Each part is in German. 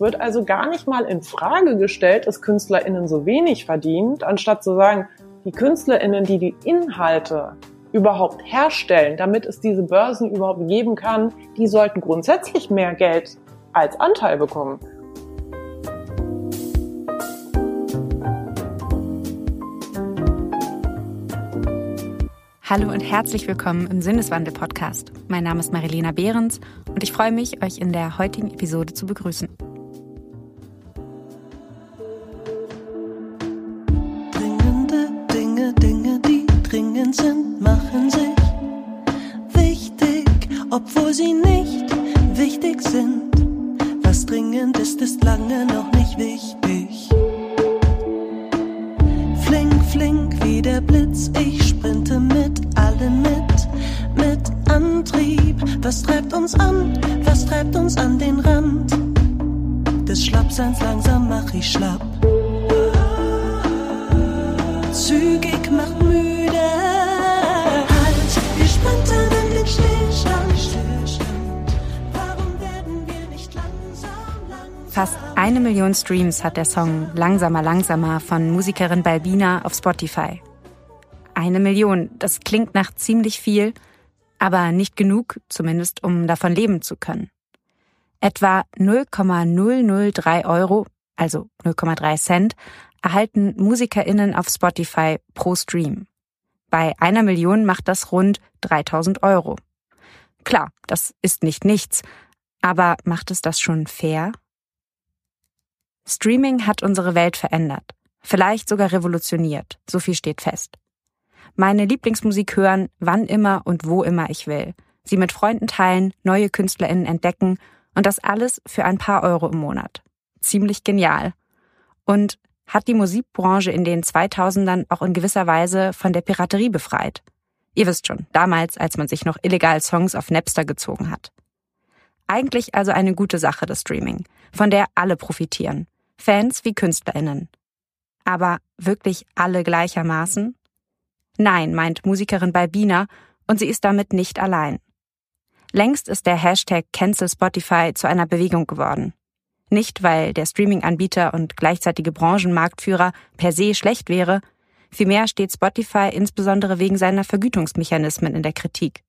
Es wird also gar nicht mal in Frage gestellt, dass KünstlerInnen so wenig verdient, anstatt zu sagen, die KünstlerInnen, die die Inhalte überhaupt herstellen, damit es diese Börsen überhaupt geben kann, die sollten grundsätzlich mehr Geld als Anteil bekommen. Hallo und herzlich willkommen im Sinneswandel-Podcast. Mein Name ist Marilena Behrens und ich freue mich, euch in der heutigen Episode zu begrüßen. Streams hat der Song Langsamer, langsamer von Musikerin Balbina auf Spotify. Eine Million, das klingt nach ziemlich viel, aber nicht genug, zumindest um davon leben zu können. Etwa 0,003 Euro, also 0,3 Cent, erhalten MusikerInnen auf Spotify pro Stream. Bei einer Million macht das rund 3000 Euro. Klar, das ist nicht nichts, aber macht es das schon fair? Streaming hat unsere Welt verändert, vielleicht sogar revolutioniert, so viel steht fest. Meine Lieblingsmusik hören, wann immer und wo immer ich will, sie mit Freunden teilen, neue KünstlerInnen entdecken und das alles für ein paar Euro im Monat. Ziemlich genial. Und hat die Musikbranche in den 2000ern auch in gewisser Weise von der Piraterie befreit. Ihr wisst schon, damals, als man sich noch illegal Songs auf Napster gezogen hat. Eigentlich also eine gute Sache, das Streaming, von der alle profitieren. Fans wie KünstlerInnen. Aber wirklich alle gleichermaßen? Nein, meint Musikerin Balbina, und sie ist damit nicht allein. Längst ist der Hashtag Cancel Spotify zu einer Bewegung geworden. Nicht, weil der Streaming-Anbieter und gleichzeitige Branchenmarktführer per se schlecht wäre, vielmehr steht Spotify insbesondere wegen seiner Vergütungsmechanismen in der Kritik.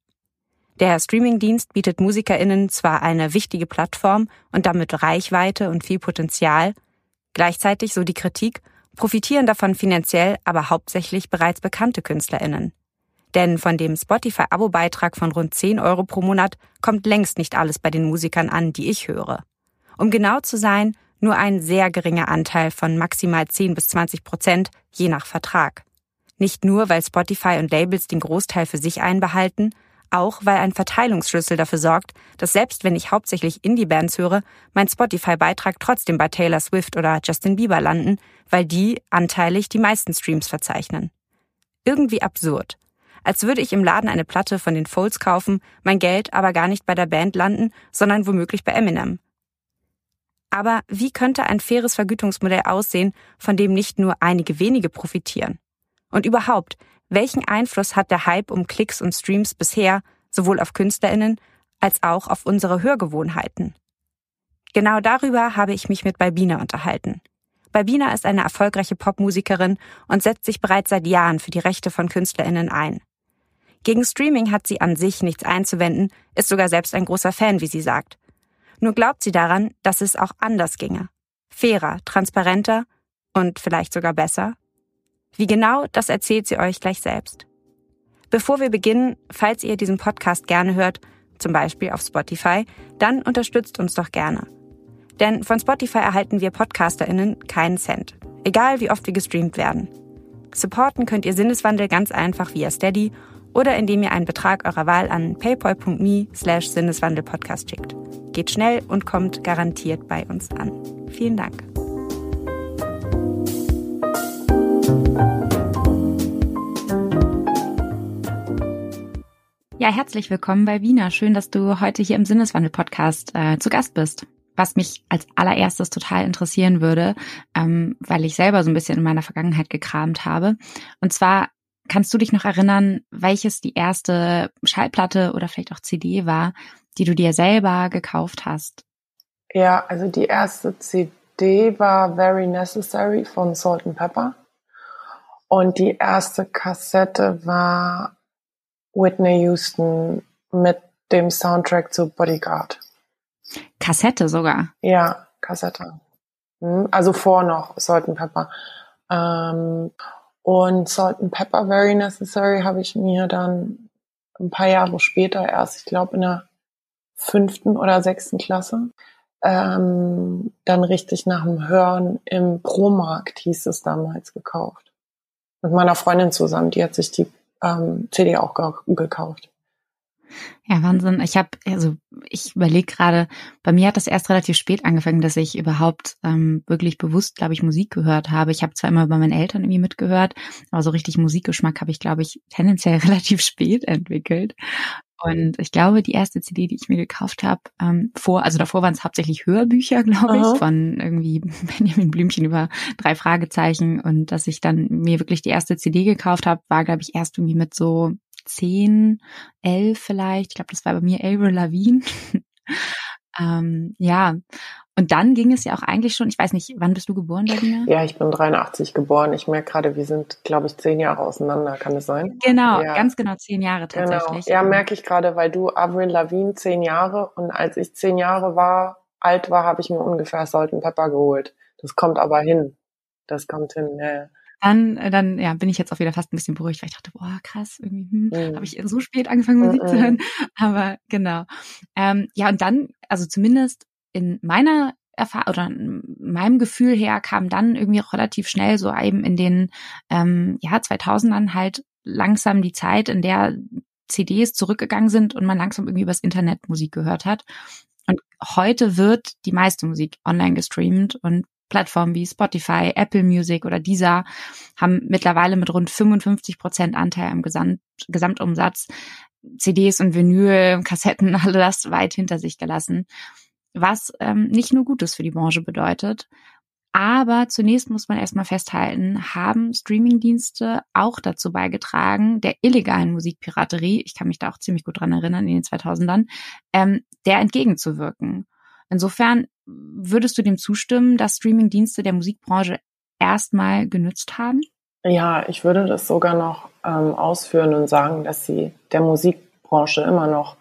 Der Streamingdienst bietet MusikerInnen zwar eine wichtige Plattform und damit Reichweite und viel Potenzial, gleichzeitig, so die Kritik, profitieren davon finanziell aber hauptsächlich bereits bekannte KünstlerInnen. Denn von dem Spotify-Abo-Beitrag von rund 10 Euro pro Monat kommt längst nicht alles bei den Musikern an, die ich höre. Um genau zu sein, nur ein sehr geringer Anteil von maximal 10 bis 20 Prozent, je nach Vertrag. Nicht nur, weil Spotify und Labels den Großteil für sich einbehalten, auch weil ein Verteilungsschlüssel dafür sorgt, dass selbst wenn ich hauptsächlich Indie-Bands höre, mein Spotify-Beitrag trotzdem bei Taylor Swift oder Justin Bieber landen, weil die anteilig die meisten Streams verzeichnen. Irgendwie absurd. Als würde ich im Laden eine Platte von den Folds kaufen, mein Geld aber gar nicht bei der Band landen, sondern womöglich bei Eminem. Aber wie könnte ein faires Vergütungsmodell aussehen, von dem nicht nur einige wenige profitieren? Und überhaupt, welchen Einfluss hat der Hype um Klicks und Streams bisher sowohl auf Künstlerinnen als auch auf unsere Hörgewohnheiten? Genau darüber habe ich mich mit Balbina unterhalten. Balbina ist eine erfolgreiche Popmusikerin und setzt sich bereits seit Jahren für die Rechte von Künstlerinnen ein. Gegen Streaming hat sie an sich nichts einzuwenden, ist sogar selbst ein großer Fan, wie sie sagt. Nur glaubt sie daran, dass es auch anders ginge. Fairer, transparenter und vielleicht sogar besser. Wie genau, das erzählt sie euch gleich selbst. Bevor wir beginnen, falls ihr diesen Podcast gerne hört, zum Beispiel auf Spotify, dann unterstützt uns doch gerne. Denn von Spotify erhalten wir PodcasterInnen keinen Cent. Egal wie oft wir gestreamt werden. Supporten könnt ihr Sinneswandel ganz einfach via Steady oder indem ihr einen Betrag eurer Wahl an paypal.me slash Sinneswandelpodcast schickt. Geht schnell und kommt garantiert bei uns an. Vielen Dank. Ja, herzlich willkommen bei Wiener. Schön, dass du heute hier im Sinneswandel-Podcast äh, zu Gast bist. Was mich als allererstes total interessieren würde, ähm, weil ich selber so ein bisschen in meiner Vergangenheit gekramt habe. Und zwar kannst du dich noch erinnern, welches die erste Schallplatte oder vielleicht auch CD war, die du dir selber gekauft hast? Ja, also die erste CD war Very Necessary von Salt and Pepper. Und die erste Kassette war Whitney Houston mit dem Soundtrack zu Bodyguard. Kassette sogar? Ja, Kassette. Hm, also vor noch Salt and Pepper. Ähm, und Salt and Pepper Very Necessary habe ich mir dann ein paar Jahre später erst, ich glaube in der fünften oder sechsten Klasse, ähm, dann richtig nach dem Hören im Promarkt hieß es damals gekauft. Mit meiner Freundin zusammen, die hat sich die ähm, CD auch gekauft. Ja, Wahnsinn. Ich habe, also ich überlege gerade, bei mir hat das erst relativ spät angefangen, dass ich überhaupt ähm, wirklich bewusst, glaube ich, Musik gehört habe. Ich habe zwar immer bei meinen Eltern irgendwie mitgehört, aber so richtig Musikgeschmack habe ich, glaube ich, tendenziell relativ spät entwickelt. Und ich glaube, die erste CD, die ich mir gekauft habe, ähm, vor, also davor waren es hauptsächlich Hörbücher, glaube ich, von irgendwie Benjamin Blümchen über drei Fragezeichen. Und dass ich dann mir wirklich die erste CD gekauft habe, war, glaube ich, erst irgendwie mit so zehn, elf vielleicht. Ich glaube, das war bei mir Avril Lavigne. ähm, ja, und dann ging es ja auch eigentlich schon, ich weiß nicht, wann bist du geboren, Berliner? Ja, ich bin 83 geboren. Ich merke gerade, wir sind, glaube ich, zehn Jahre auseinander, kann es sein? Genau, ja. ganz genau zehn Jahre genau. tatsächlich. Genau. Ja, merke ich gerade, weil du Avril Lavigne zehn Jahre und als ich zehn Jahre war, alt war, habe ich mir ungefähr Salt Pepper geholt. Das kommt aber hin. Das kommt hin, ja dann, äh, dann ja, bin ich jetzt auch wieder fast ein bisschen beruhigt, weil ich dachte, boah, krass, irgendwie hm, mhm. habe ich so spät angefangen, Musik mhm. zu hören. Aber genau. Ähm, ja, und dann, also zumindest in meiner Erfahrung oder in meinem Gefühl her kam dann irgendwie auch relativ schnell so eben in den ähm, ja 2000ern halt langsam die Zeit, in der CDs zurückgegangen sind und man langsam irgendwie übers Internet Musik gehört hat. Und heute wird die meiste Musik online gestreamt und Plattformen wie Spotify, Apple Music oder Deezer haben mittlerweile mit rund 55 Prozent Anteil am Gesamt, Gesamtumsatz CDs und Vinyl, Kassetten, alle das weit hinter sich gelassen, was ähm, nicht nur Gutes für die Branche bedeutet. Aber zunächst muss man erstmal festhalten, haben Streamingdienste auch dazu beigetragen, der illegalen Musikpiraterie, ich kann mich da auch ziemlich gut dran erinnern in den 2000ern, ähm, der entgegenzuwirken. Insofern würdest du dem zustimmen, dass Streamingdienste der Musikbranche erstmal genützt haben? Ja, ich würde das sogar noch ähm, ausführen und sagen, dass sie der Musikbranche immer noch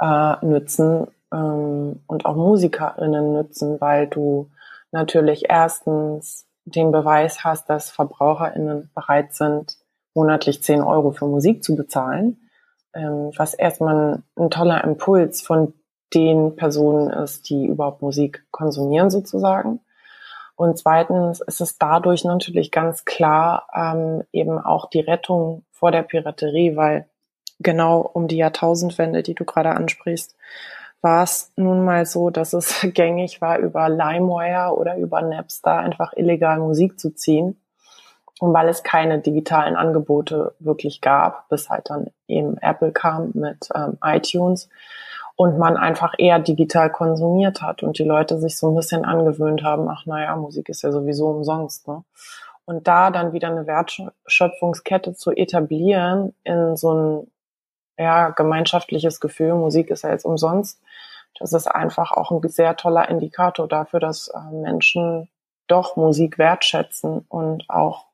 äh, nützen ähm, und auch MusikerInnen nützen, weil du natürlich erstens den Beweis hast, dass VerbraucherInnen bereit sind, monatlich 10 Euro für Musik zu bezahlen, ähm, was erstmal ein toller Impuls von den Personen ist, die überhaupt Musik konsumieren sozusagen. Und zweitens ist es dadurch natürlich ganz klar ähm, eben auch die Rettung vor der Piraterie, weil genau um die Jahrtausendwende, die du gerade ansprichst, war es nun mal so, dass es gängig war, über LimeWire oder über Napster einfach illegal Musik zu ziehen. Und weil es keine digitalen Angebote wirklich gab, bis halt dann eben Apple kam mit ähm, iTunes, und man einfach eher digital konsumiert hat und die Leute sich so ein bisschen angewöhnt haben, ach naja, Musik ist ja sowieso umsonst. Ne? Und da dann wieder eine Wertschöpfungskette zu etablieren in so ein ja, gemeinschaftliches Gefühl, Musik ist ja jetzt umsonst, das ist einfach auch ein sehr toller Indikator dafür, dass äh, Menschen doch Musik wertschätzen und auch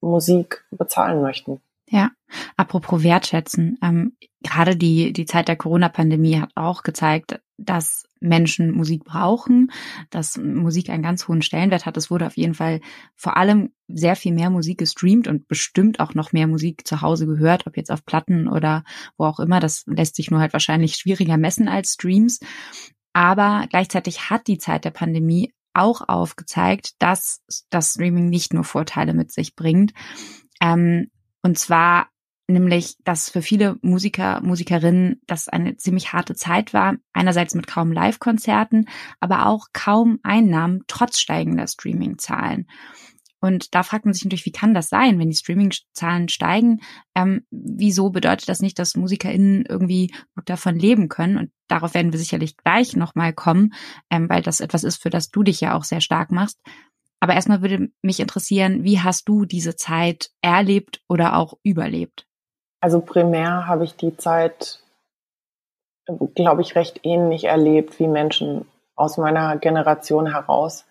Musik bezahlen möchten. Ja, apropos wertschätzen. Ähm, gerade die, die Zeit der Corona-Pandemie hat auch gezeigt, dass Menschen Musik brauchen, dass Musik einen ganz hohen Stellenwert hat. Es wurde auf jeden Fall vor allem sehr viel mehr Musik gestreamt und bestimmt auch noch mehr Musik zu Hause gehört, ob jetzt auf Platten oder wo auch immer. Das lässt sich nur halt wahrscheinlich schwieriger messen als Streams. Aber gleichzeitig hat die Zeit der Pandemie auch aufgezeigt, dass das Streaming nicht nur Vorteile mit sich bringt. Ähm, und zwar nämlich, dass für viele Musiker, Musikerinnen das eine ziemlich harte Zeit war. Einerseits mit kaum Live-Konzerten, aber auch kaum Einnahmen trotz steigender Streaming-Zahlen. Und da fragt man sich natürlich, wie kann das sein, wenn die Streaming-Zahlen steigen? Ähm, wieso bedeutet das nicht, dass MusikerInnen irgendwie gut davon leben können? Und darauf werden wir sicherlich gleich nochmal kommen, ähm, weil das etwas ist, für das du dich ja auch sehr stark machst. Aber erstmal würde mich interessieren, wie hast du diese Zeit erlebt oder auch überlebt? Also primär habe ich die Zeit, glaube ich, recht ähnlich erlebt wie Menschen aus meiner Generation heraus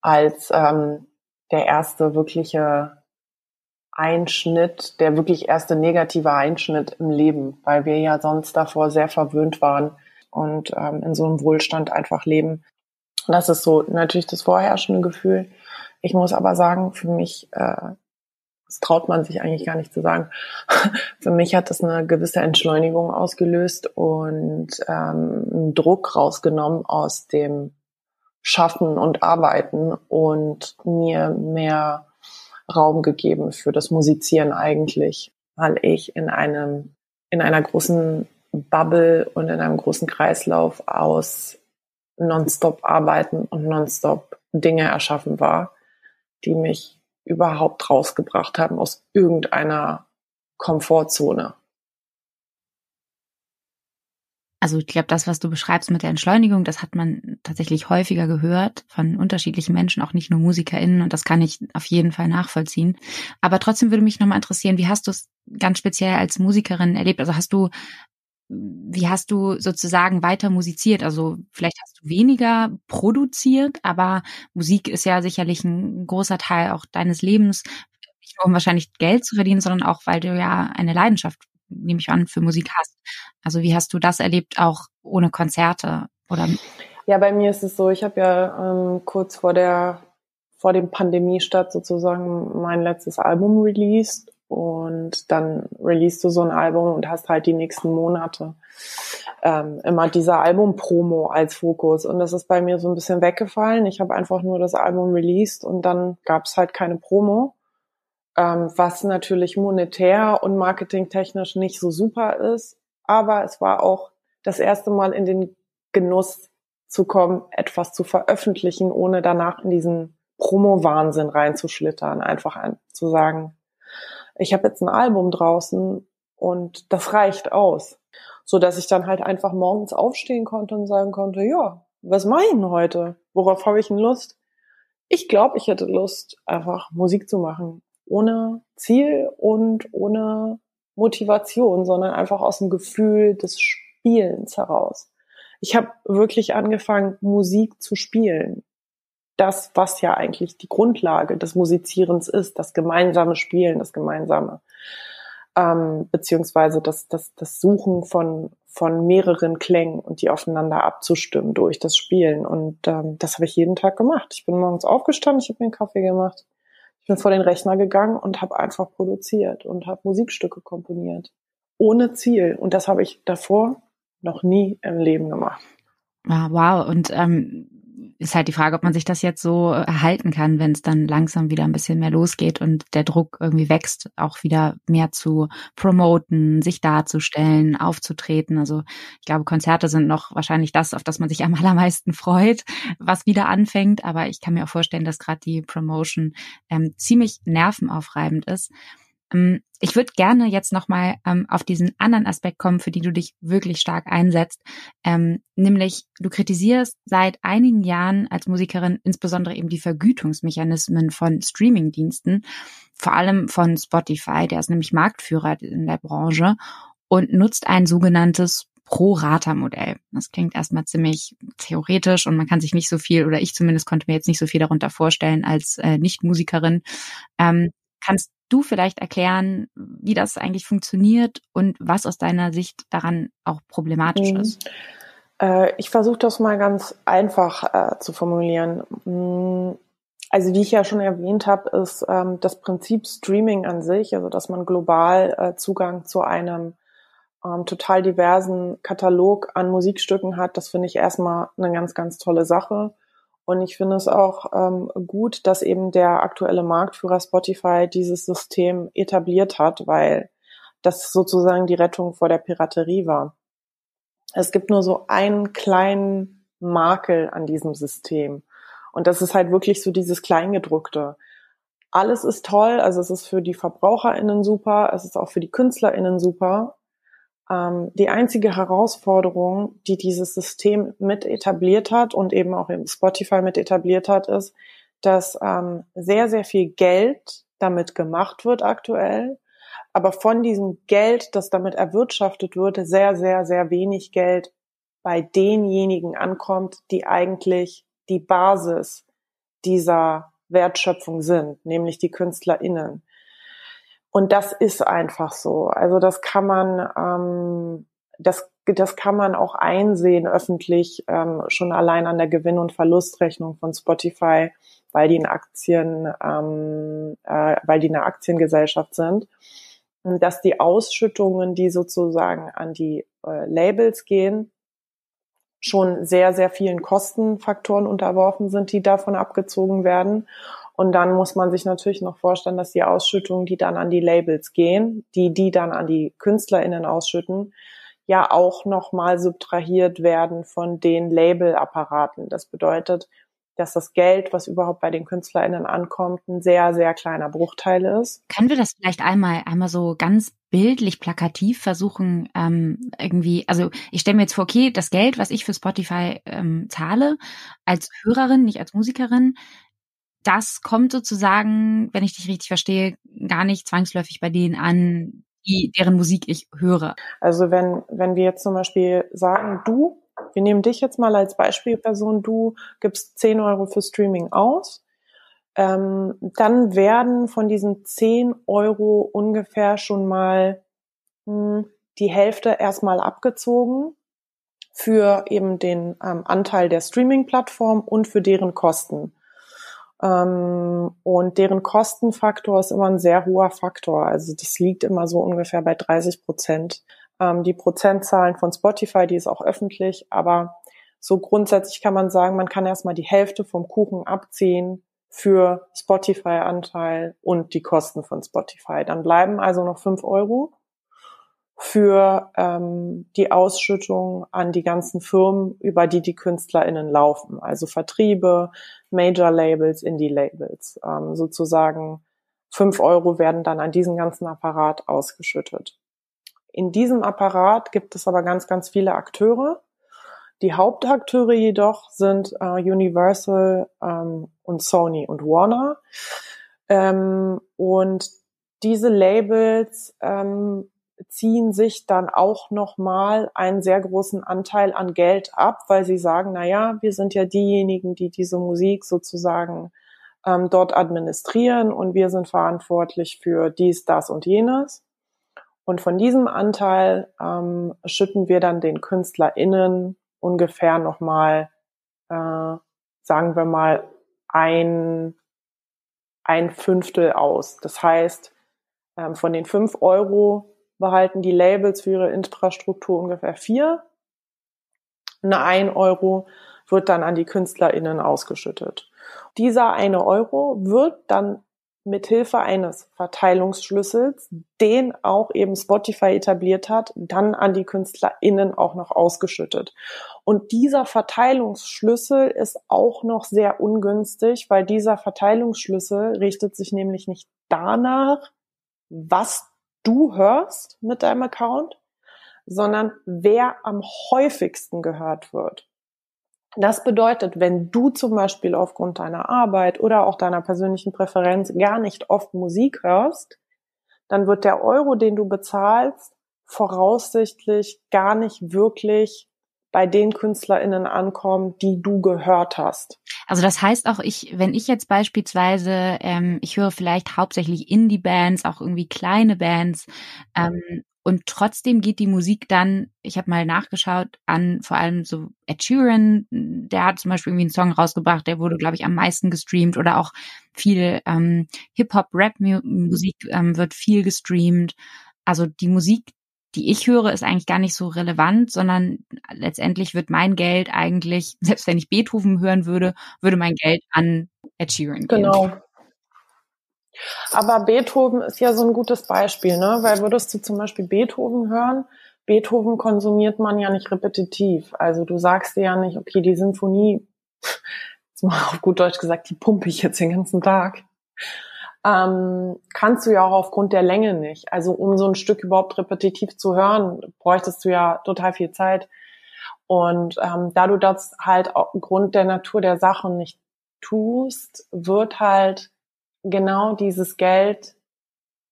als ähm, der erste wirkliche Einschnitt, der wirklich erste negative Einschnitt im Leben, weil wir ja sonst davor sehr verwöhnt waren und ähm, in so einem Wohlstand einfach leben. Das ist so natürlich das vorherrschende Gefühl. Ich muss aber sagen, für mich, äh, das traut man sich eigentlich gar nicht zu sagen, für mich hat das eine gewisse Entschleunigung ausgelöst und ähm, einen Druck rausgenommen aus dem Schaffen und Arbeiten und mir mehr Raum gegeben für das Musizieren eigentlich, weil ich in einem, in einer großen Bubble und in einem großen Kreislauf aus nonstop arbeiten und nonstop Dinge erschaffen war, die mich überhaupt rausgebracht haben aus irgendeiner Komfortzone. Also ich glaube, das, was du beschreibst mit der Entschleunigung, das hat man tatsächlich häufiger gehört von unterschiedlichen Menschen, auch nicht nur MusikerInnen. Und das kann ich auf jeden Fall nachvollziehen. Aber trotzdem würde mich nochmal interessieren, wie hast du es ganz speziell als Musikerin erlebt? Also hast du, wie hast du sozusagen weiter musiziert? Also vielleicht hast du weniger produziert, aber Musik ist ja sicherlich ein großer Teil auch deines Lebens. Nicht nur um wahrscheinlich Geld zu verdienen, sondern auch, weil du ja eine Leidenschaft nehme ich an, für Musik hast. Also wie hast du das erlebt, auch ohne Konzerte oder? Ja, bei mir ist es so, ich habe ja ähm, kurz vor der vor dem Pandemiestart sozusagen mein letztes Album released und dann released du so ein Album und hast halt die nächsten Monate ähm, immer dieser Album-Promo als Fokus und das ist bei mir so ein bisschen weggefallen. Ich habe einfach nur das Album released und dann gab es halt keine Promo ähm, was natürlich monetär und marketingtechnisch nicht so super ist. Aber es war auch das erste Mal in den Genuss zu kommen, etwas zu veröffentlichen, ohne danach in diesen Promo-Wahnsinn reinzuschlittern. Einfach ein, zu sagen, ich habe jetzt ein Album draußen und das reicht aus. So dass ich dann halt einfach morgens aufstehen konnte und sagen konnte, ja, was mache ich denn heute? Worauf habe ich denn Lust? Ich glaube, ich hätte Lust, einfach Musik zu machen ohne Ziel und ohne Motivation, sondern einfach aus dem Gefühl des Spielens heraus. Ich habe wirklich angefangen, Musik zu spielen. Das, was ja eigentlich die Grundlage des Musizierens ist, das gemeinsame Spielen, das gemeinsame, ähm, beziehungsweise das, das, das Suchen von, von mehreren Klängen und die aufeinander abzustimmen durch das Spielen. Und ähm, das habe ich jeden Tag gemacht. Ich bin morgens aufgestanden, ich habe mir einen Kaffee gemacht, ich bin vor den Rechner gegangen und habe einfach produziert und habe Musikstücke komponiert. Ohne Ziel. Und das habe ich davor noch nie im Leben gemacht. Ah, wow. Und ähm, ist halt die Frage, ob man sich das jetzt so erhalten kann, wenn es dann langsam wieder ein bisschen mehr losgeht und der Druck irgendwie wächst, auch wieder mehr zu promoten, sich darzustellen, aufzutreten. Also ich glaube, Konzerte sind noch wahrscheinlich das, auf das man sich am allermeisten freut, was wieder anfängt. Aber ich kann mir auch vorstellen, dass gerade die Promotion ähm, ziemlich nervenaufreibend ist. Ähm, ich würde gerne jetzt nochmal ähm, auf diesen anderen Aspekt kommen, für den du dich wirklich stark einsetzt, ähm, nämlich du kritisierst seit einigen Jahren als Musikerin insbesondere eben die Vergütungsmechanismen von Streamingdiensten, vor allem von Spotify, der ist nämlich Marktführer in der Branche und nutzt ein sogenanntes Pro-Rata-Modell. Das klingt erstmal ziemlich theoretisch und man kann sich nicht so viel, oder ich zumindest konnte mir jetzt nicht so viel darunter vorstellen als äh, Nicht-Musikerin. Ähm, kannst du vielleicht erklären, wie das eigentlich funktioniert und was aus deiner Sicht daran auch problematisch mhm. ist? Äh, ich versuche das mal ganz einfach äh, zu formulieren. Mm, also wie ich ja schon erwähnt habe, ist ähm, das Prinzip Streaming an sich, also dass man global äh, Zugang zu einem ähm, total diversen Katalog an Musikstücken hat, das finde ich erstmal eine ganz, ganz tolle Sache. Und ich finde es auch ähm, gut, dass eben der aktuelle Marktführer Spotify dieses System etabliert hat, weil das sozusagen die Rettung vor der Piraterie war. Es gibt nur so einen kleinen Makel an diesem System. Und das ist halt wirklich so dieses Kleingedruckte. Alles ist toll, also es ist für die VerbraucherInnen super, es ist auch für die KünstlerInnen super, die einzige Herausforderung, die dieses System mit etabliert hat und eben auch im Spotify mit etabliert hat, ist, dass ähm, sehr, sehr viel Geld damit gemacht wird aktuell, aber von diesem Geld, das damit erwirtschaftet wird, sehr, sehr, sehr wenig Geld bei denjenigen ankommt, die eigentlich die Basis dieser Wertschöpfung sind, nämlich die KünstlerInnen. Und das ist einfach so. Also das kann man, ähm, das, das kann man auch einsehen öffentlich, ähm, schon allein an der Gewinn- und Verlustrechnung von Spotify, weil die in Aktien, ähm, äh, weil die eine Aktiengesellschaft sind, dass die Ausschüttungen, die sozusagen an die äh, Labels gehen, schon sehr, sehr vielen Kostenfaktoren unterworfen sind, die davon abgezogen werden. Und dann muss man sich natürlich noch vorstellen, dass die Ausschüttungen, die dann an die Labels gehen, die die dann an die KünstlerInnen ausschütten, ja auch nochmal subtrahiert werden von den Labelapparaten. Das bedeutet, dass das Geld, was überhaupt bei den KünstlerInnen ankommt, ein sehr, sehr kleiner Bruchteil ist. Können wir das vielleicht einmal, einmal so ganz bildlich, plakativ versuchen, ähm, irgendwie, also ich stelle mir jetzt vor, okay, das Geld, was ich für Spotify ähm, zahle, als Hörerin, nicht als Musikerin, das kommt sozusagen, wenn ich dich richtig verstehe, gar nicht zwangsläufig bei denen an, die, deren Musik ich höre. Also wenn, wenn wir jetzt zum Beispiel sagen, du wir nehmen dich jetzt mal als Beispielperson, du gibst 10 Euro für Streaming aus, ähm, dann werden von diesen 10 Euro ungefähr schon mal mh, hm, die Hälfte erstmal abgezogen für eben den ähm, Anteil der Streaming-Plattform und für deren Kosten. Ähm, und deren Kostenfaktor ist immer ein sehr hoher Faktor. Also das liegt immer so ungefähr bei 30 Prozent ähm, die Prozentzahlen von Spotify, die ist auch öffentlich, aber so grundsätzlich kann man sagen, man kann erstmal die Hälfte vom Kuchen abziehen für Spotify-Anteil und die Kosten von Spotify. Dann bleiben also noch fünf Euro für ähm, die Ausschüttung an die ganzen Firmen, über die die KünstlerInnen laufen. Also Vertriebe, Major-Labels, Indie-Labels. Ähm, sozusagen fünf Euro werden dann an diesen ganzen Apparat ausgeschüttet. In diesem Apparat gibt es aber ganz, ganz viele Akteure. Die Hauptakteure jedoch sind äh, Universal ähm, und Sony und Warner. Ähm, und diese Labels ähm, ziehen sich dann auch nochmal einen sehr großen Anteil an Geld ab, weil sie sagen, na ja, wir sind ja diejenigen, die diese Musik sozusagen ähm, dort administrieren und wir sind verantwortlich für dies, das und jenes. Und von diesem Anteil ähm, schütten wir dann den KünstlerInnen ungefähr nochmal, äh, sagen wir mal, ein, ein Fünftel aus. Das heißt, ähm, von den fünf Euro behalten die Labels für ihre Infrastruktur ungefähr vier. Eine ein Euro wird dann an die KünstlerInnen ausgeschüttet. Dieser eine Euro wird dann mithilfe eines Verteilungsschlüssels, den auch eben Spotify etabliert hat, dann an die KünstlerInnen auch noch ausgeschüttet. Und dieser Verteilungsschlüssel ist auch noch sehr ungünstig, weil dieser Verteilungsschlüssel richtet sich nämlich nicht danach, was du hörst mit deinem Account, sondern wer am häufigsten gehört wird. Das bedeutet, wenn du zum Beispiel aufgrund deiner Arbeit oder auch deiner persönlichen Präferenz gar nicht oft Musik hörst, dann wird der Euro, den du bezahlst, voraussichtlich gar nicht wirklich bei den KünstlerInnen ankommen, die du gehört hast. Also das heißt auch, ich, wenn ich jetzt beispielsweise, ähm, ich höre vielleicht hauptsächlich Indie-Bands, auch irgendwie kleine Bands, ähm, und trotzdem geht die Musik dann, ich habe mal nachgeschaut, an vor allem so Ed Sheeran, der hat zum Beispiel irgendwie einen Song rausgebracht, der wurde, glaube ich, am meisten gestreamt oder auch viel ähm, Hip-Hop-Rap-Musik ähm, wird viel gestreamt. Also die Musik, die ich höre, ist eigentlich gar nicht so relevant, sondern letztendlich wird mein Geld eigentlich, selbst wenn ich Beethoven hören würde, würde mein Geld an Ed Sheeran gehen. Genau. Aber Beethoven ist ja so ein gutes Beispiel, ne? Weil würdest du zum Beispiel Beethoven hören, Beethoven konsumiert man ja nicht repetitiv. Also du sagst dir ja nicht, okay, die Sinfonie, jetzt mal auf gut Deutsch gesagt, die pumpe ich jetzt den ganzen Tag. Ähm, kannst du ja auch aufgrund der Länge nicht. Also um so ein Stück überhaupt repetitiv zu hören, bräuchtest du ja total viel Zeit. Und ähm, da du das halt aufgrund der Natur der Sachen nicht tust, wird halt genau dieses Geld,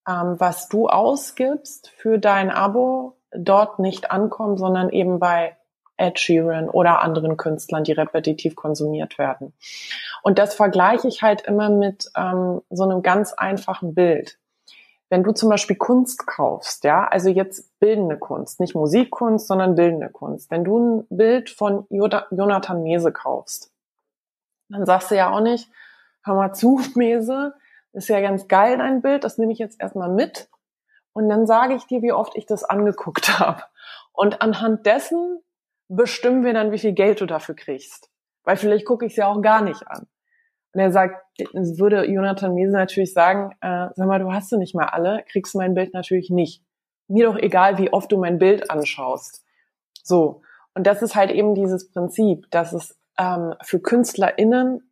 ähm, was du ausgibst für dein Abo, dort nicht ankommen, sondern eben bei Ed Sheeran oder anderen Künstlern, die repetitiv konsumiert werden. Und das vergleiche ich halt immer mit ähm, so einem ganz einfachen Bild. Wenn du zum Beispiel Kunst kaufst, ja, also jetzt bildende Kunst, nicht Musikkunst, sondern bildende Kunst. Wenn du ein Bild von Jonathan Mese kaufst, dann sagst du ja auch nicht, hör mal zu, Mese, ist ja ganz geil dein Bild, das nehme ich jetzt erstmal mit und dann sage ich dir, wie oft ich das angeguckt habe. Und anhand dessen bestimmen wir dann, wie viel Geld du dafür kriegst. Weil vielleicht gucke ich es ja auch gar nicht an. Und er sagt, würde Jonathan Miese natürlich sagen, äh, sag mal, du hast du nicht mal alle, kriegst mein Bild natürlich nicht. Mir doch egal, wie oft du mein Bild anschaust. So. Und das ist halt eben dieses Prinzip, dass es ähm, für KünstlerInnen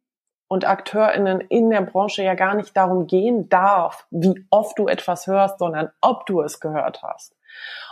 und AkteurInnen in der Branche ja gar nicht darum gehen darf, wie oft du etwas hörst, sondern ob du es gehört hast.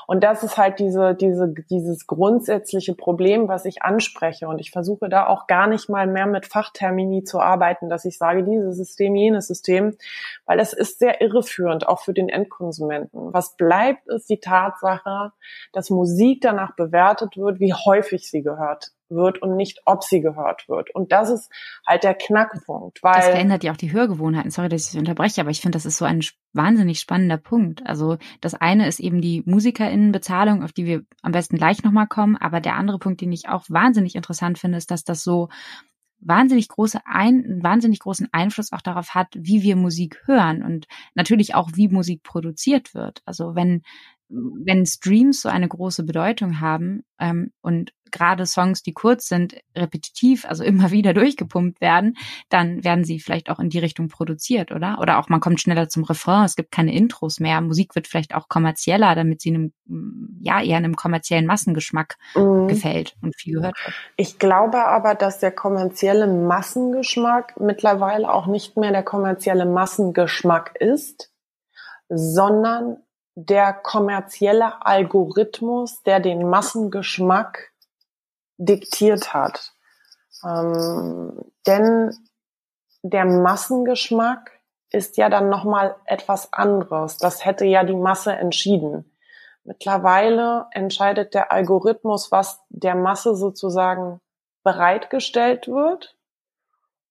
Und das ist halt diese, diese, dieses grundsätzliche Problem, was ich anspreche. Und ich versuche da auch gar nicht mal mehr mit Fachtermini zu arbeiten, dass ich sage, dieses System, jenes System, weil es ist sehr irreführend, auch für den Endkonsumenten. Was bleibt, ist die Tatsache, dass Musik danach bewertet wird, wie häufig sie gehört wird und nicht, ob sie gehört wird. Und das ist halt der Knackpunkt. Weil das verändert ja auch die Hörgewohnheiten. Sorry, dass ich Sie unterbreche, aber ich finde, das ist so ein wahnsinnig spannender Punkt. Also das eine ist eben die Musikerinnenbezahlung, auf die wir am besten gleich nochmal kommen. Aber der andere Punkt, den ich auch wahnsinnig interessant finde, ist, dass das so wahnsinnig große ein, wahnsinnig großen Einfluss auch darauf hat, wie wir Musik hören und natürlich auch, wie Musik produziert wird. Also wenn wenn Streams so eine große Bedeutung haben ähm, und gerade Songs, die kurz sind, repetitiv, also immer wieder durchgepumpt werden, dann werden sie vielleicht auch in die Richtung produziert, oder? Oder auch man kommt schneller zum Refrain, es gibt keine Intros mehr, Musik wird vielleicht auch kommerzieller, damit sie einem, ja, eher einem kommerziellen Massengeschmack mhm. gefällt und viel gehört wird. Ich glaube aber, dass der kommerzielle Massengeschmack mittlerweile auch nicht mehr der kommerzielle Massengeschmack ist, sondern der kommerzielle Algorithmus, der den Massengeschmack diktiert hat. Ähm, denn der Massengeschmack ist ja dann nochmal etwas anderes. Das hätte ja die Masse entschieden. Mittlerweile entscheidet der Algorithmus, was der Masse sozusagen bereitgestellt wird.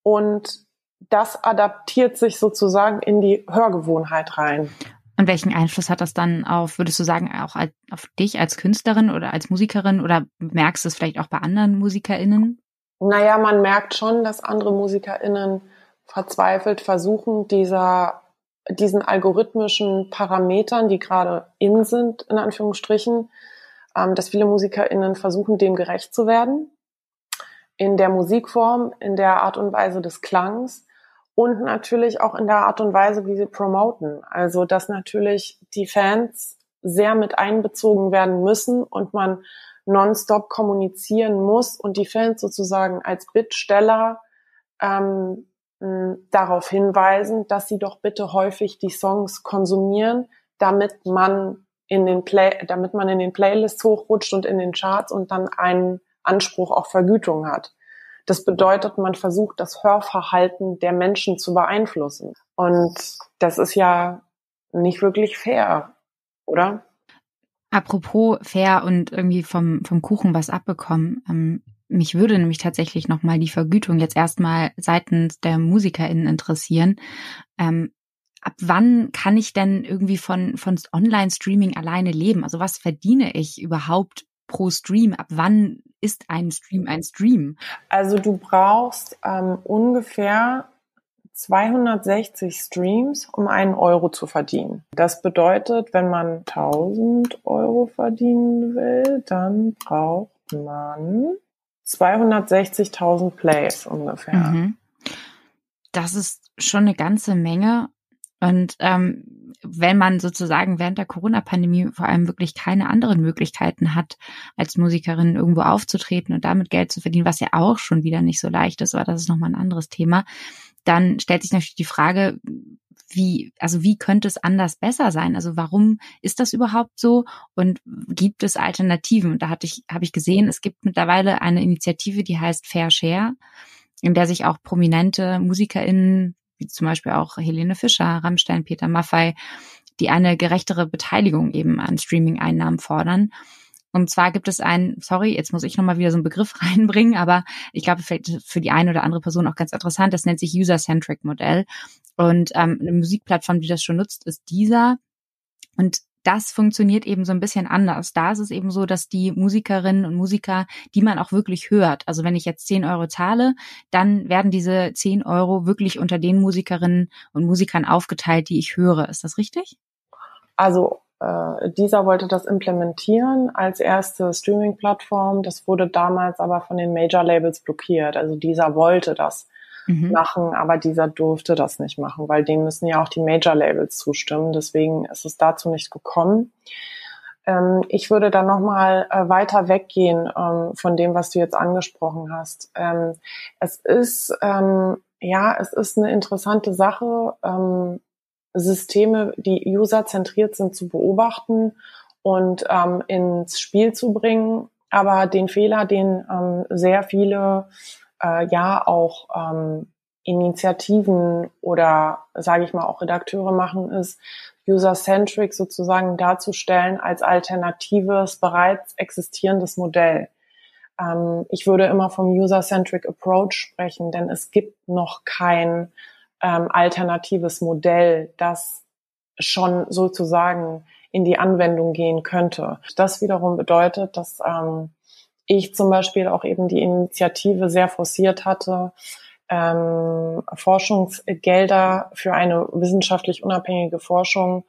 Und das adaptiert sich sozusagen in die Hörgewohnheit rein. Und welchen Einfluss hat das dann auf, würdest du sagen, auch auf dich als Künstlerin oder als Musikerin oder merkst du es vielleicht auch bei anderen MusikerInnen? Naja, man merkt schon, dass andere MusikerInnen verzweifelt versuchen, dieser, diesen algorithmischen Parametern, die gerade in sind, in Anführungsstrichen, ähm, dass viele MusikerInnen versuchen, dem gerecht zu werden. In der Musikform, in der Art und Weise des Klangs und natürlich auch in der Art und Weise, wie sie promoten. Also, dass natürlich die Fans sehr mit einbezogen werden müssen und man nonstop kommunizieren muss und die Fans sozusagen als Bittsteller ähm, darauf hinweisen, dass sie doch bitte häufig die Songs konsumieren, damit man in den Play, damit man in den Playlists hochrutscht und in den Charts und dann einen Anspruch auf Vergütung hat. Das bedeutet, man versucht, das Hörverhalten der Menschen zu beeinflussen. Und das ist ja nicht wirklich fair, oder? Apropos fair und irgendwie vom, vom Kuchen was abbekommen. Ähm, mich würde nämlich tatsächlich nochmal die Vergütung jetzt erstmal seitens der MusikerInnen interessieren. Ähm, ab wann kann ich denn irgendwie von, von Online-Streaming alleine leben? Also was verdiene ich überhaupt pro Stream? Ab wann ist ein Stream ein Stream? Also du brauchst ähm, ungefähr 260 Streams, um einen Euro zu verdienen. Das bedeutet, wenn man 1000 Euro verdienen will, dann braucht man 260.000 Plays ungefähr. Mhm. Das ist schon eine ganze Menge. Und ähm, wenn man sozusagen während der Corona-Pandemie vor allem wirklich keine anderen Möglichkeiten hat, als Musikerin irgendwo aufzutreten und damit Geld zu verdienen, was ja auch schon wieder nicht so leicht ist, aber das ist nochmal ein anderes Thema, dann stellt sich natürlich die Frage, wie, also wie könnte es anders besser sein? Also warum ist das überhaupt so? Und gibt es Alternativen? Und da hatte ich, habe ich gesehen, es gibt mittlerweile eine Initiative, die heißt Fair Share, in der sich auch prominente MusikerInnen wie zum Beispiel auch Helene Fischer, Rammstein, Peter Maffei, die eine gerechtere Beteiligung eben an Streaming-Einnahmen fordern. Und zwar gibt es ein, sorry, jetzt muss ich nochmal wieder so einen Begriff reinbringen, aber ich glaube, vielleicht für die eine oder andere Person auch ganz interessant, das nennt sich User-Centric Modell. Und ähm, eine Musikplattform, die das schon nutzt, ist dieser. Und das funktioniert eben so ein bisschen anders. Da ist es eben so, dass die Musikerinnen und Musiker, die man auch wirklich hört, also wenn ich jetzt 10 Euro zahle, dann werden diese 10 Euro wirklich unter den Musikerinnen und Musikern aufgeteilt, die ich höre. Ist das richtig? Also äh, dieser wollte das implementieren als erste Streaming-Plattform. Das wurde damals aber von den Major-Labels blockiert. Also dieser wollte das mhm. machen, aber dieser durfte das nicht machen, weil dem müssen ja auch die Major-Labels zustimmen. Deswegen ist es dazu nicht gekommen. Ähm, ich würde dann nochmal äh, weiter weggehen ähm, von dem, was du jetzt angesprochen hast. Ähm, es ist, ja, es ist eine interessante Sache, Systeme, die userzentriert sind, zu beobachten und ins Spiel zu bringen. Aber den Fehler, den sehr viele äh, ja auch ähm, Initiativen oder sage ich mal auch Redakteure machen, ist user-centric sozusagen darzustellen als alternatives, bereits existierendes Modell. Ähm, ich würde immer vom user-centric Approach sprechen, denn es gibt noch kein ähm, alternatives Modell, das schon sozusagen in die Anwendung gehen könnte. Das wiederum bedeutet, dass ähm, ich zum Beispiel auch eben die Initiative sehr forciert hatte, ähm, Forschungsgelder für eine wissenschaftlich unabhängige Forschung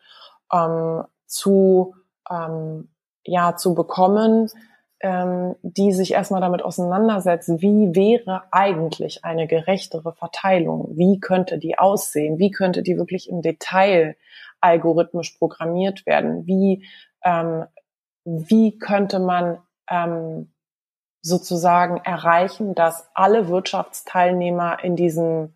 ähm, zu ähm, ja zu bekommen, ähm, die sich erstmal damit auseinandersetzt, wie wäre eigentlich eine gerechtere Verteilung, wie könnte die aussehen, wie könnte die wirklich im Detail algorithmisch programmiert werden, wie ähm, wie könnte man ähm, sozusagen erreichen, dass alle Wirtschaftsteilnehmer in diesem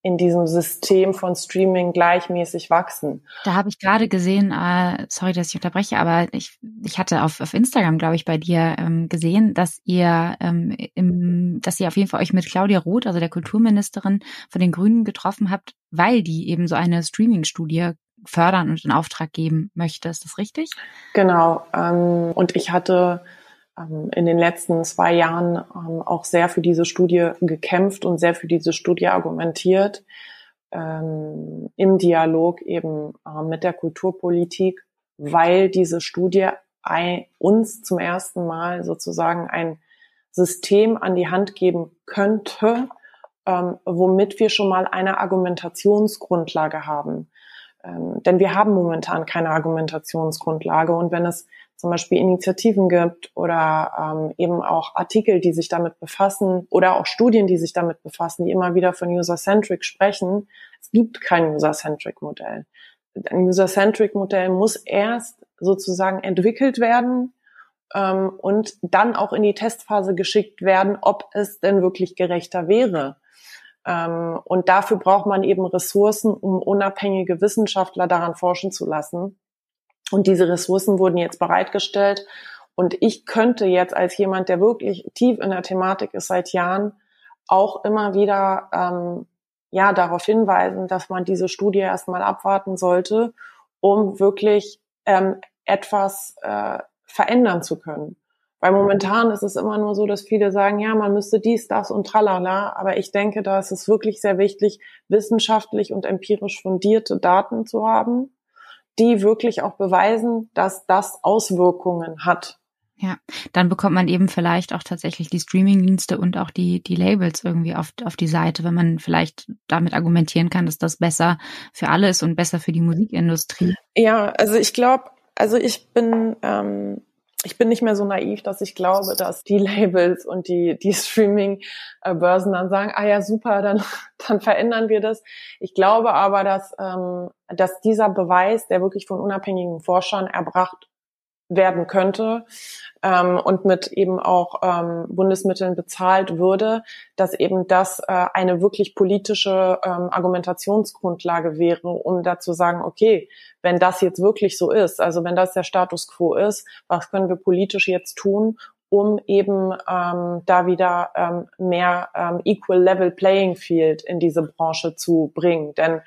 in diesem System von Streaming gleichmäßig wachsen. Da habe ich gerade gesehen, äh, sorry, dass ich unterbreche, aber ich, ich hatte auf, auf Instagram, glaube ich, bei dir ähm, gesehen, dass ihr ähm, im, dass ihr auf jeden Fall euch mit Claudia Roth, also der Kulturministerin von den Grünen, getroffen habt, weil die eben so eine Streaming-Studie fördern und in Auftrag geben möchte. Ist das richtig? Genau. Ähm, und ich hatte in den letzten zwei Jahren ähm, auch sehr für diese Studie gekämpft und sehr für diese Studie argumentiert, ähm, im Dialog eben äh, mit der Kulturpolitik, weil diese Studie uns zum ersten Mal sozusagen ein System an die Hand geben könnte, womit wir schon mal eine Argumentationsgrundlage haben. denn wir haben momentan keine Argumentationsgrundlage. Und wenn es zum Beispiel Initiativen gibt oder ähm, eben auch Artikel, die sich damit befassen oder auch Studien, die sich damit befassen, die immer wieder von User-Centric sprechen. Es gibt kein User-Centric-Modell. Ein User-Centric-Modell muss erst sozusagen entwickelt werden ähm, und dann auch in die Testphase geschickt werden, ob es denn wirklich gerechter wäre. Ähm, und dafür braucht man eben Ressourcen, um unabhängige Wissenschaftler daran forschen zu lassen. Und diese Ressourcen wurden jetzt bereitgestellt. Und ich könnte jetzt als jemand, der wirklich tief in der Thematik ist seit Jahren, auch immer wieder ähm, ja darauf hinweisen, dass man diese Studie erstmal abwarten sollte, um wirklich ähm, etwas äh, verändern zu können. Weil momentan ist es immer nur so, dass viele sagen, ja, man müsste dies, das und tralala. Aber ich denke, da ist es wirklich sehr wichtig, wissenschaftlich und empirisch fundierte Daten zu haben die wirklich auch beweisen, dass das Auswirkungen hat. Ja, dann bekommt man eben vielleicht auch tatsächlich die Streamingdienste und auch die, die Labels irgendwie auf, auf die Seite, wenn man vielleicht damit argumentieren kann, dass das besser für alle ist und besser für die Musikindustrie. Ja, also ich glaube, also ich bin ähm, ich bin nicht mehr so naiv, dass ich glaube, dass die Labels und die, die Streaming-Börsen dann sagen, ah ja, super, dann, dann verändern wir das. Ich glaube aber, dass, ähm, dass dieser Beweis, der wirklich von unabhängigen Forschern erbracht werden könnte ähm, und mit eben auch ähm, Bundesmitteln bezahlt würde, dass eben das äh, eine wirklich politische ähm, Argumentationsgrundlage wäre, um da zu sagen, okay, wenn das jetzt wirklich so ist, also wenn das der Status quo ist, was können wir politisch jetzt tun, um eben ähm, da wieder ähm, mehr ähm, Equal Level Playing Field in diese Branche zu bringen. Denn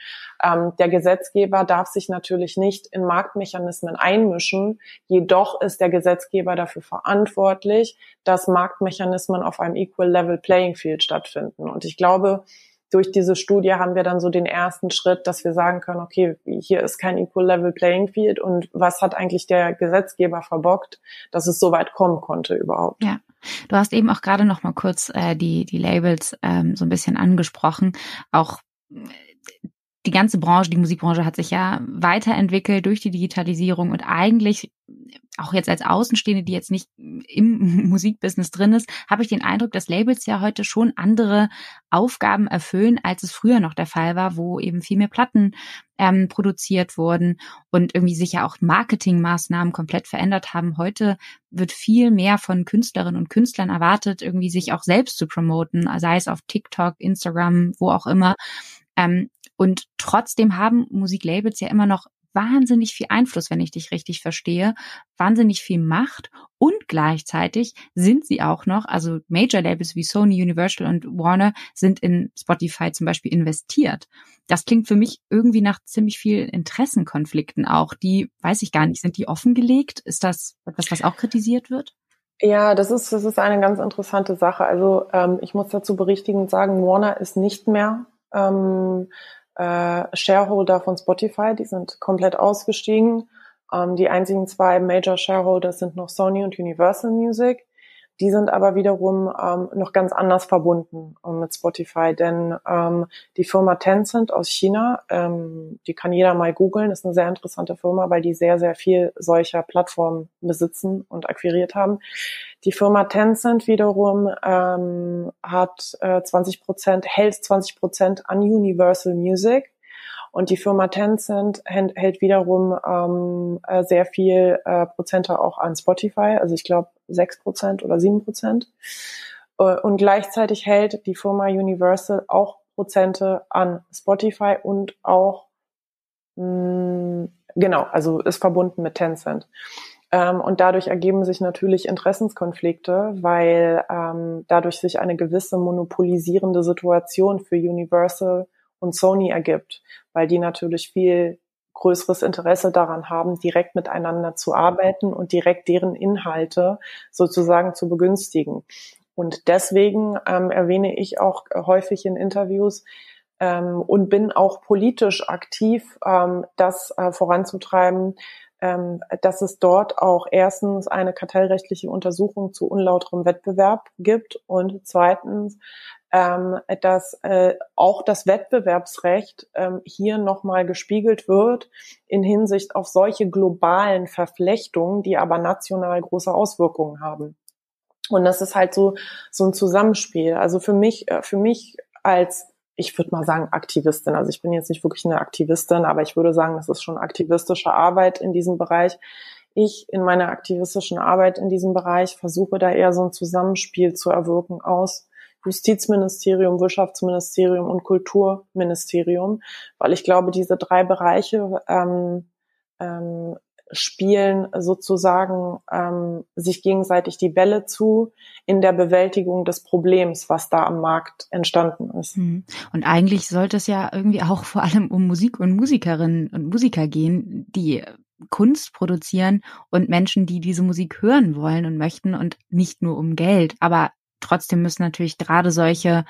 ähm, der Gesetzgeber darf sich natürlich nicht in Marktmechanismen einmischen, jedoch ist der Gesetzgeber dafür verantwortlich, dass Marktmechanismen auf einem Equal Level Playing Field stattfinden. Und ich glaube, durch diese Studie haben wir dann so den ersten Schritt, dass wir sagen können, okay, hier ist kein Equal Level Playing Field und was hat eigentlich der Gesetzgeber verbockt, dass es so weit kommen konnte überhaupt. Ja. Du hast eben auch gerade noch mal kurz äh, die die Labels ähm, so ein bisschen angesprochen, auch die ganze Branche, die Musikbranche hat sich ja weiterentwickelt durch die Digitalisierung und eigentlich auch jetzt als Außenstehende, die jetzt nicht im Musikbusiness drin ist, habe ich den Eindruck, dass Labels ja heute schon andere Aufgaben erfüllen, als es früher noch der Fall war, wo eben viel mehr Platten ähm, produziert wurden und irgendwie sich ja auch Marketingmaßnahmen komplett verändert haben. Heute wird viel mehr von Künstlerinnen und Künstlern erwartet, irgendwie sich auch selbst zu promoten, sei es auf TikTok, Instagram, wo auch immer. Ähm, und trotzdem haben Musiklabels ja immer noch wahnsinnig viel Einfluss, wenn ich dich richtig verstehe, wahnsinnig viel Macht und gleichzeitig sind sie auch noch, also Major Labels wie Sony, Universal und Warner sind in Spotify zum Beispiel investiert. Das klingt für mich irgendwie nach ziemlich vielen Interessenkonflikten auch. Die weiß ich gar nicht, sind die offengelegt? Ist das etwas, was auch kritisiert wird? Ja, das ist, das ist eine ganz interessante Sache. Also ähm, ich muss dazu berichtigend sagen, Warner ist nicht mehr ähm, äh, Shareholder von Spotify, die sind komplett ausgestiegen. Ähm, die einzigen zwei Major Shareholders sind noch Sony und Universal Music. Die sind aber wiederum ähm, noch ganz anders verbunden ähm, mit Spotify, denn ähm, die Firma Tencent aus China, ähm, die kann jeder mal googeln, ist eine sehr interessante Firma, weil die sehr, sehr viel solcher Plattformen besitzen und akquiriert haben. Die Firma Tencent wiederum ähm, hat äh, 20 Prozent, hält 20 Prozent an Universal Music. Und die Firma Tencent hält wiederum ähm, äh, sehr viel äh, Prozente auch an Spotify, also ich glaube sechs Prozent oder sieben Prozent. Äh, und gleichzeitig hält die Firma Universal auch Prozente an Spotify und auch mh, mm, genau, also ist verbunden mit Tencent. Ähm, und dadurch ergeben sich natürlich Interessenskonflikte, weil ähm, dadurch sich eine gewisse monopolisierende Situation für Universal und Sony ergibt, weil die natürlich viel größeres Interesse daran haben, direkt miteinander zu arbeiten und direkt deren Inhalte sozusagen zu begünstigen. Und deswegen ähm, erwähne ich auch häufig in Interviews ähm, und bin auch politisch aktiv, ähm, das äh, voranzutreiben, dass es dort auch erstens eine kartellrechtliche Untersuchung zu unlauterem Wettbewerb gibt und zweitens ähm, dass äh, auch das Wettbewerbsrecht ähm, hier nochmal gespiegelt wird in Hinsicht auf solche globalen Verflechtungen, die aber national große Auswirkungen haben. Und das ist halt so, so ein Zusammenspiel. Also für mich, äh, für mich als ich würde mal sagen Aktivistin. Also ich bin jetzt nicht wirklich eine Aktivistin, aber ich würde sagen, das ist schon aktivistische Arbeit in diesem Bereich. Ich in meiner aktivistischen Arbeit in diesem Bereich versuche da eher so ein Zusammenspiel zu erwirken aus Justizministerium, Wirtschaftsministerium und Kulturministerium, weil ich glaube, diese drei Bereiche ähm, ähm, spielen sozusagen ähm, sich gegenseitig die Bälle zu in der Bewältigung des Problems, was da am Markt entstanden ist. Mhm. Und eigentlich sollte es ja irgendwie auch vor allem um Musik und Musikerinnen und Musiker gehen, die Kunst produzieren und Menschen, die diese Musik hören wollen und möchten und nicht nur um Geld. Aber trotzdem müssen natürlich gerade solche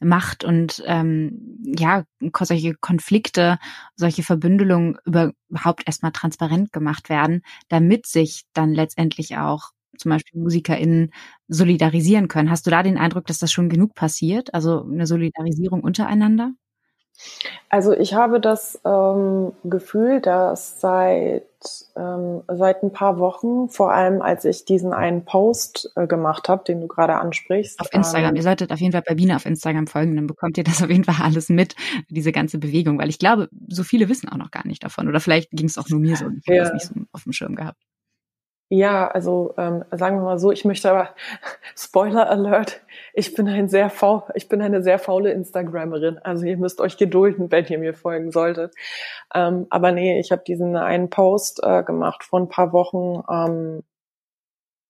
Macht und ähm, ja, solche Konflikte, solche Verbündelungen überhaupt erstmal transparent gemacht werden, damit sich dann letztendlich auch zum Beispiel MusikerInnen solidarisieren können. Hast du da den Eindruck, dass das schon genug passiert? Also eine Solidarisierung untereinander? Also ich habe das ähm, Gefühl, dass seit ähm, seit ein paar Wochen, vor allem als ich diesen einen Post äh, gemacht habe, den du gerade ansprichst. Auf Instagram. Ähm, ihr solltet auf jeden Fall bei Biene auf Instagram folgen, dann bekommt ihr das auf jeden Fall alles mit, diese ganze Bewegung, weil ich glaube, so viele wissen auch noch gar nicht davon. Oder vielleicht ging es auch nur mir so ich habe ja. das nicht so auf dem Schirm gehabt. Ja, also ähm, sagen wir mal so, ich möchte aber Spoiler Alert, ich bin ein sehr faul, ich bin eine sehr faule Instagrammerin. Also ihr müsst euch gedulden, wenn ihr mir folgen solltet. Ähm, aber nee, ich habe diesen einen Post äh, gemacht vor ein paar Wochen, ähm,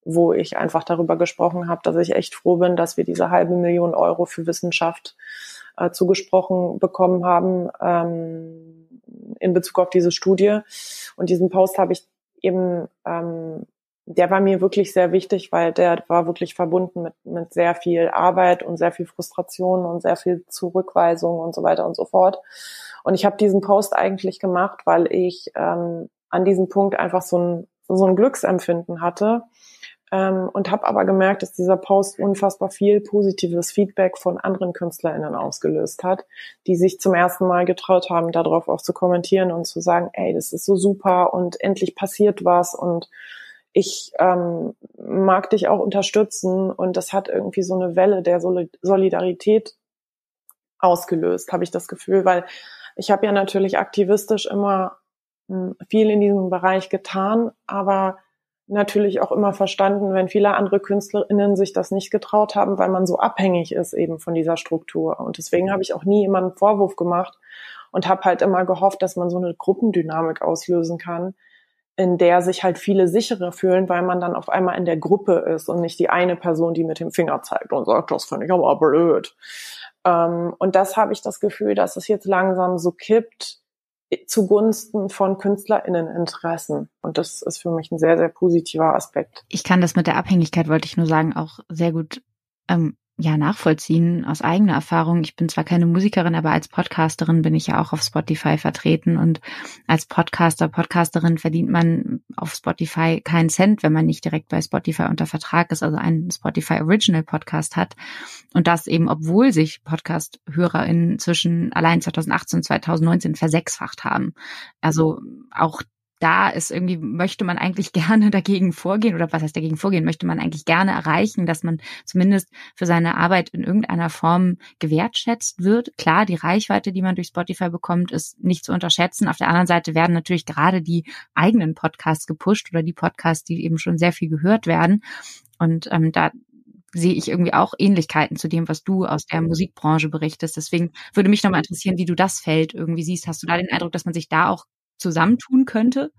wo ich einfach darüber gesprochen habe, dass ich echt froh bin, dass wir diese halbe Million Euro für Wissenschaft äh, zugesprochen bekommen haben ähm, in Bezug auf diese Studie. Und diesen Post habe ich eben, ähm, der war mir wirklich sehr wichtig, weil der war wirklich verbunden mit, mit sehr viel Arbeit und sehr viel Frustration und sehr viel Zurückweisung und so weiter und so fort. Und ich habe diesen Post eigentlich gemacht, weil ich ähm, an diesem Punkt einfach so ein, so ein Glücksempfinden hatte ähm, und habe aber gemerkt, dass dieser Post unfassbar viel positives Feedback von anderen KünstlerInnen ausgelöst hat, die sich zum ersten Mal getraut haben, darauf auch zu kommentieren und zu sagen, ey, das ist so super und endlich passiert was und ich ähm, mag dich auch unterstützen und das hat irgendwie so eine Welle der Solidarität ausgelöst, habe ich das Gefühl, weil ich habe ja natürlich aktivistisch immer hm, viel in diesem Bereich getan, aber natürlich auch immer verstanden, wenn viele andere KünstlerInnen sich das nicht getraut haben, weil man so abhängig ist eben von dieser Struktur. Und deswegen habe ich auch nie immer einen Vorwurf gemacht und habe halt immer gehofft, dass man so eine Gruppendynamik auslösen kann, in der sich halt viele sicherer fühlen, weil man dann auf einmal in der Gruppe ist und nicht die eine Person, die mit dem Finger zeigt und sagt, das finde ich aber blöd. Ähm, und das habe ich das Gefühl, dass es jetzt langsam so kippt zugunsten von KünstlerInneninteressen. Und das ist für mich ein sehr, sehr positiver Aspekt. Ich kann das mit der Abhängigkeit, wollte ich nur sagen, auch sehr gut ähm, ja nachvollziehen aus eigener Erfahrung. Ich bin zwar keine Musikerin, aber als Podcasterin bin ich ja auch auf Spotify vertreten und als Podcaster, Podcasterin verdient man auf Spotify keinen Cent, wenn man nicht direkt bei Spotify unter Vertrag ist, also einen Spotify Original Podcast hat und das eben, obwohl sich Podcast-HörerInnen zwischen allein 2018 und 2019 versechsfacht haben. Also auch da ist irgendwie, möchte man eigentlich gerne dagegen vorgehen oder was heißt dagegen vorgehen, möchte man eigentlich gerne erreichen, dass man zumindest für seine Arbeit in irgendeiner Form gewertschätzt wird. Klar, die Reichweite, die man durch Spotify bekommt, ist nicht zu unterschätzen. Auf der anderen Seite werden natürlich gerade die eigenen Podcasts gepusht oder die Podcasts, die eben schon sehr viel gehört werden. Und ähm, da sehe ich irgendwie auch Ähnlichkeiten zu dem, was du aus der Musikbranche berichtest. Deswegen würde mich nochmal interessieren, wie du das Feld irgendwie siehst. Hast du da den Eindruck, dass man sich da auch zusammentun könnte?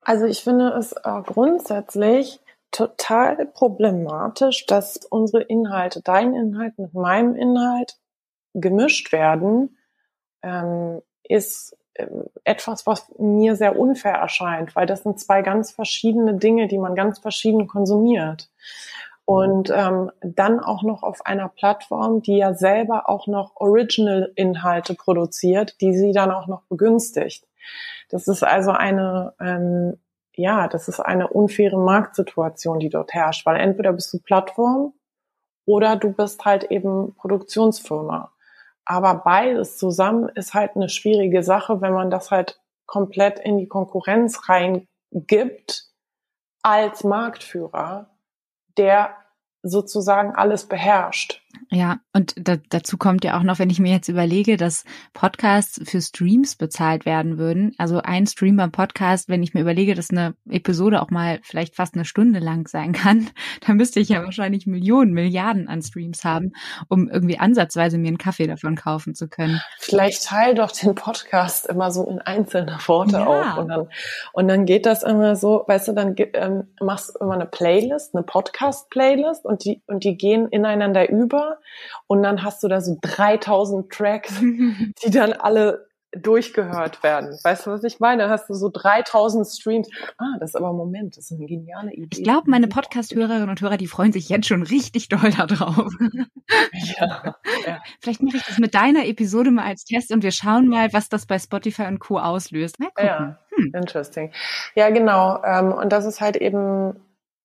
Also ich finde es äh, grundsätzlich total problematisch, dass unsere Inhalte, dein Inhalt mit meinem Inhalt gemischt werden, ähm, ist äh, etwas, was mir sehr unfair erscheint, weil das sind zwei ganz verschiedene Dinge, die man ganz verschieden konsumiert. Und ähm, dann auch noch auf einer Plattform, die ja selber auch noch Original-Inhalte produziert, die sie dann auch noch begünstigt. Das ist also eine, ähm, ja, das ist eine unfaire Marktsituation, die dort herrscht, weil entweder bist du Plattform oder du bist halt eben Produktionsfirma. Aber beides zusammen ist halt eine schwierige Sache, wenn man das halt komplett in die Konkurrenz reingibt als Marktführer, der sozusagen alles beherrscht. Ja, und da, dazu kommt ja auch noch, wenn ich mir jetzt überlege, dass Podcasts für Streams bezahlt werden würden. Also ein Stream beim Podcast, wenn ich mir überlege, dass eine Episode auch mal vielleicht fast eine Stunde lang sein kann, dann müsste ich ja wahrscheinlich Millionen, Milliarden an Streams haben, um irgendwie ansatzweise mir einen Kaffee davon kaufen zu können. Vielleicht teil doch den Podcast immer so in einzelne Worte ja. auf und dann, und dann geht das immer so, weißt du, dann ähm, machst du immer eine Playlist, eine Podcast-Playlist und die, und die gehen ineinander über und dann hast du da so 3000 Tracks, die dann alle durchgehört werden. Weißt du, was ich meine? Dann hast du so 3000 Streams. Ah, das ist aber Moment, das ist eine geniale Idee. Ich glaube, meine Podcast-Hörerinnen und Hörer, die freuen sich jetzt schon richtig doll darauf. Ja, ja. Vielleicht mache ich das mit deiner Episode mal als Test und wir schauen mal, was das bei Spotify und Co. auslöst. Mal gucken. Ja, hm. interesting. Ja, genau. Ähm, und das ist halt eben,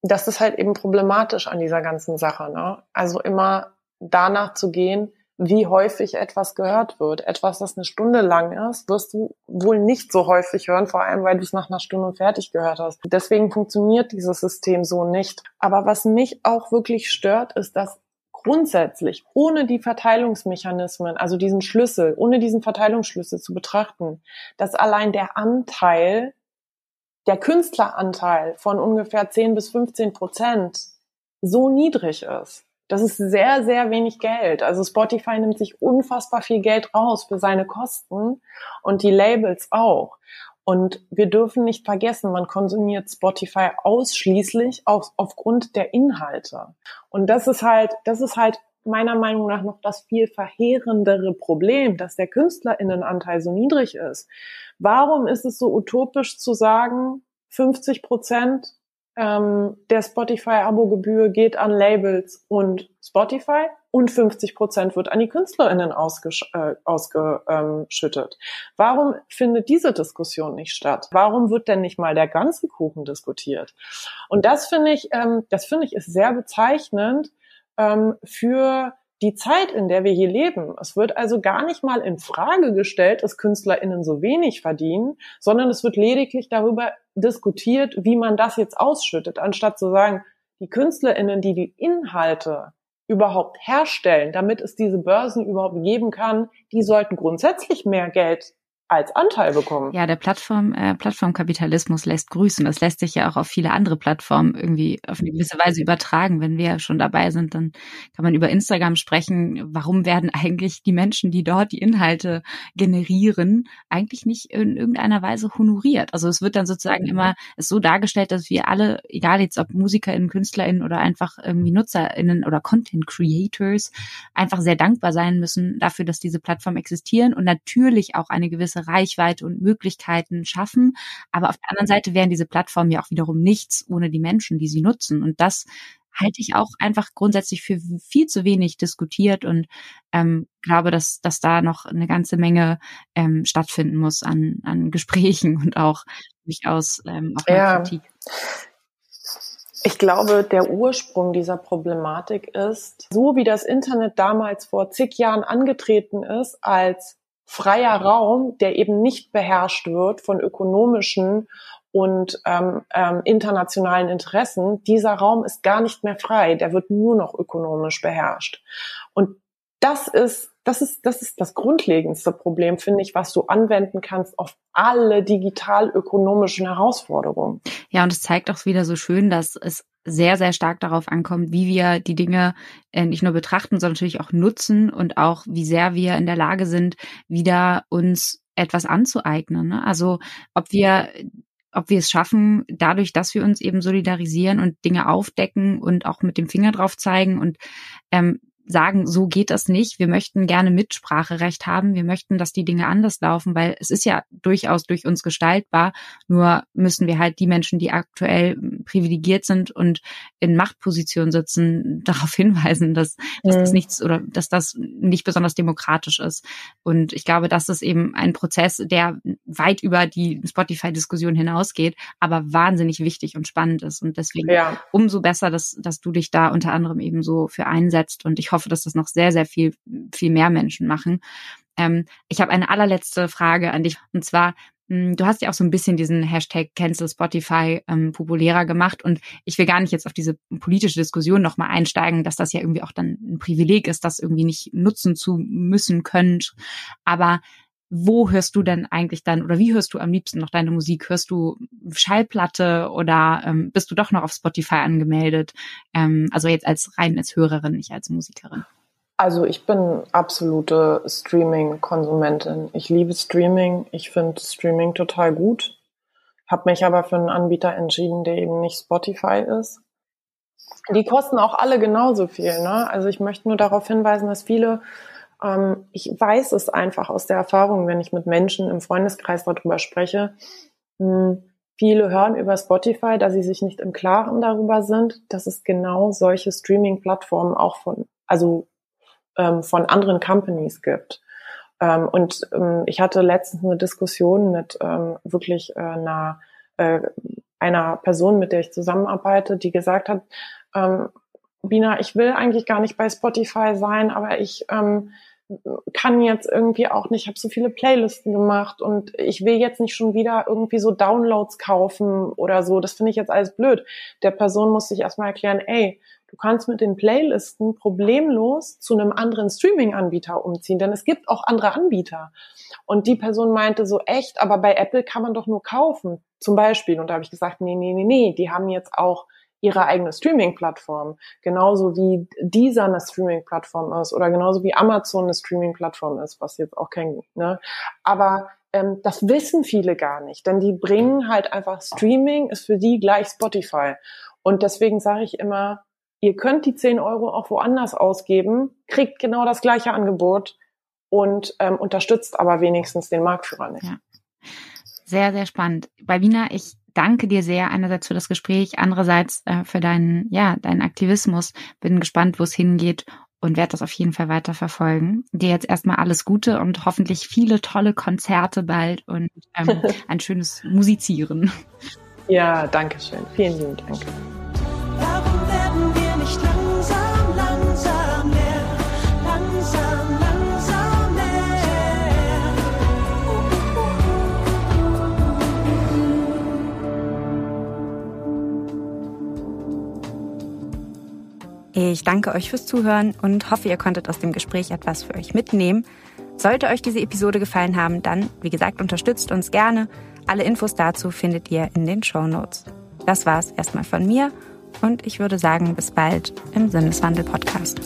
das ist halt eben problematisch an dieser ganzen Sache. Ne? Also immer danach zu gehen, wie häufig etwas gehört wird. Etwas, das eine Stunde lang ist, wirst du wohl nicht so häufig hören, vor allem weil du es nach einer Stunde fertig gehört hast. Deswegen funktioniert dieses System so nicht. Aber was mich auch wirklich stört, ist, dass grundsätzlich ohne die Verteilungsmechanismen, also diesen Schlüssel, ohne diesen Verteilungsschlüssel zu betrachten, dass allein der Anteil, der Künstleranteil von ungefähr 10 bis 15 Prozent so niedrig ist. Das ist sehr, sehr wenig Geld. Also Spotify nimmt sich unfassbar viel Geld raus für seine Kosten und die Labels auch. Und wir dürfen nicht vergessen, man konsumiert Spotify ausschließlich auf, aufgrund der Inhalte. Und das ist halt, das ist halt meiner Meinung nach noch das viel verheerendere Problem, dass der Künstlerinnenanteil so niedrig ist. Warum ist es so utopisch zu sagen, 50 Prozent ähm, der Spotify-Abo-Gebühr geht an Labels und Spotify und 50 Prozent wird an die KünstlerInnen äh, ausgeschüttet. Warum findet diese Diskussion nicht statt? Warum wird denn nicht mal der ganze Kuchen diskutiert? Und das finde ich, ähm, das finde ich ist sehr bezeichnend ähm, für die Zeit, in der wir hier leben. Es wird also gar nicht mal in Frage gestellt, dass KünstlerInnen so wenig verdienen, sondern es wird lediglich darüber diskutiert, wie man das jetzt ausschüttet, anstatt zu sagen, die KünstlerInnen, die die Inhalte überhaupt herstellen, damit es diese Börsen überhaupt geben kann, die sollten grundsätzlich mehr Geld als Anteil bekommen. Ja, der Plattform, äh, Plattformkapitalismus lässt grüßen. Das lässt sich ja auch auf viele andere Plattformen irgendwie auf eine gewisse Weise übertragen. Wenn wir schon dabei sind, dann kann man über Instagram sprechen. Warum werden eigentlich die Menschen, die dort die Inhalte generieren, eigentlich nicht in irgendeiner Weise honoriert? Also es wird dann sozusagen immer ist so dargestellt, dass wir alle, egal jetzt ob MusikerInnen, KünstlerInnen oder einfach irgendwie NutzerInnen oder Content Creators, einfach sehr dankbar sein müssen dafür, dass diese Plattformen existieren und natürlich auch eine gewisse Reichweite und Möglichkeiten schaffen. Aber auf der anderen Seite wären diese Plattformen ja auch wiederum nichts ohne die Menschen, die sie nutzen. Und das halte ich auch einfach grundsätzlich für viel zu wenig diskutiert und ähm, glaube, dass, dass da noch eine ganze Menge ähm, stattfinden muss an, an Gesprächen und auch durchaus ähm, auch ja. Kritik. Ich glaube, der Ursprung dieser Problematik ist, so wie das Internet damals vor zig Jahren angetreten ist, als freier Raum, der eben nicht beherrscht wird von ökonomischen und ähm, ähm, internationalen Interessen, dieser Raum ist gar nicht mehr frei, der wird nur noch ökonomisch beherrscht. Und das ist, das ist, das ist das grundlegendste Problem, finde ich, was du anwenden kannst auf alle digital-ökonomischen Herausforderungen. Ja, und es zeigt auch wieder so schön, dass es sehr, sehr stark darauf ankommt, wie wir die Dinge äh, nicht nur betrachten, sondern natürlich auch nutzen und auch, wie sehr wir in der Lage sind, wieder uns etwas anzueignen. Ne? Also ob wir ob wir es schaffen, dadurch, dass wir uns eben solidarisieren und Dinge aufdecken und auch mit dem Finger drauf zeigen und ähm, sagen, so geht das nicht. Wir möchten gerne Mitspracherecht haben. Wir möchten, dass die Dinge anders laufen, weil es ist ja durchaus durch uns gestaltbar. Nur müssen wir halt die Menschen, die aktuell privilegiert sind und in Machtpositionen sitzen, darauf hinweisen, dass, dass das mhm. nichts oder dass das nicht besonders demokratisch ist. Und ich glaube, das ist eben ein Prozess, der weit über die Spotify-Diskussion hinausgeht, aber wahnsinnig wichtig und spannend ist. Und deswegen ja. umso besser, dass, dass du dich da unter anderem eben so für einsetzt. Und ich hoffe, dass das noch sehr, sehr viel, viel mehr Menschen machen. Ähm, ich habe eine allerletzte Frage an dich. Und zwar, hm, Du hast ja auch so ein bisschen diesen Hashtag Cancel Spotify ähm, populärer gemacht und ich will gar nicht jetzt auf diese politische Diskussion nochmal einsteigen, dass das ja irgendwie auch dann ein Privileg ist, das irgendwie nicht nutzen zu müssen können. Aber wo hörst du denn eigentlich dann oder wie hörst du am liebsten noch deine Musik? Hörst du Schallplatte oder ähm, bist du doch noch auf Spotify angemeldet? Ähm, also jetzt als rein als Hörerin, nicht als Musikerin. Also ich bin absolute Streaming-Konsumentin. Ich liebe Streaming. Ich finde Streaming total gut. Habe mich aber für einen Anbieter entschieden, der eben nicht Spotify ist. Die kosten auch alle genauso viel. Ne? Also ich möchte nur darauf hinweisen, dass viele ähm, ich weiß es einfach aus der Erfahrung, wenn ich mit Menschen im Freundeskreis darüber spreche. Hm, viele hören über Spotify, da sie sich nicht im Klaren darüber sind, dass es genau solche Streaming-Plattformen auch von, also ähm, von anderen Companies gibt. Ähm, und ähm, ich hatte letztens eine Diskussion mit ähm, wirklich äh, einer, äh, einer Person, mit der ich zusammenarbeite, die gesagt hat, ähm, Bina, ich will eigentlich gar nicht bei Spotify sein, aber ich ähm, kann jetzt irgendwie auch nicht, ich habe so viele Playlisten gemacht und ich will jetzt nicht schon wieder irgendwie so Downloads kaufen oder so. Das finde ich jetzt alles blöd. Der Person muss sich erstmal erklären, ey, du kannst mit den Playlisten problemlos zu einem anderen Streaming-Anbieter umziehen, denn es gibt auch andere Anbieter. Und die Person meinte so echt, aber bei Apple kann man doch nur kaufen, zum Beispiel. Und da habe ich gesagt, nee, nee, nee, nee, die haben jetzt auch ihre eigene Streaming-Plattform. Genauso wie dieser eine Streaming-Plattform ist oder genauso wie Amazon eine Streaming-Plattform ist, was jetzt auch kein, ne? Aber ähm, das wissen viele gar nicht, denn die bringen halt einfach Streaming ist für die gleich Spotify. Und deswegen sage ich immer, ihr könnt die 10 Euro auch woanders ausgeben, kriegt genau das gleiche Angebot und ähm, unterstützt aber wenigstens den Marktführer nicht. Ja. Sehr, sehr spannend. Balbina, ich danke dir sehr einerseits für das Gespräch, andererseits äh, für deinen, ja, deinen Aktivismus. Bin gespannt, wo es hingeht und werde das auf jeden Fall weiter verfolgen. Dir jetzt erstmal alles Gute und hoffentlich viele tolle Konzerte bald und ähm, ein schönes Musizieren. Ja, danke schön. Vielen lieben Dank. Warum werden wir nicht langsam, Ich danke euch fürs Zuhören und hoffe, ihr konntet aus dem Gespräch etwas für euch mitnehmen. Sollte euch diese Episode gefallen haben, dann, wie gesagt, unterstützt uns gerne. Alle Infos dazu findet ihr in den Show Notes. Das war's erstmal von mir und ich würde sagen, bis bald im Sinneswandel-Podcast.